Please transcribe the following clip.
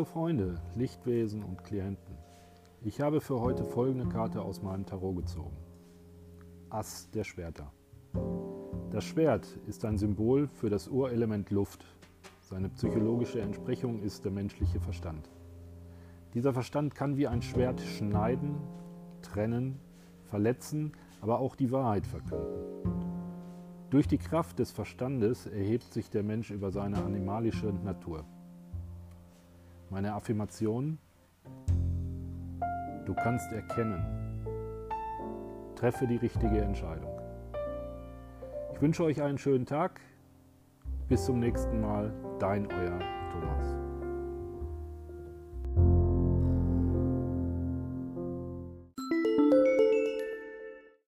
Freunde, Lichtwesen und Klienten, ich habe für heute folgende Karte aus meinem Tarot gezogen. Ass der Schwerter. Das Schwert ist ein Symbol für das Urelement Luft. Seine psychologische Entsprechung ist der menschliche Verstand. Dieser Verstand kann wie ein Schwert schneiden, trennen, verletzen, aber auch die Wahrheit verkünden. Durch die Kraft des Verstandes erhebt sich der Mensch über seine animalische Natur. Meine Affirmation, du kannst erkennen, treffe die richtige Entscheidung. Ich wünsche euch einen schönen Tag. Bis zum nächsten Mal, dein euer Thomas.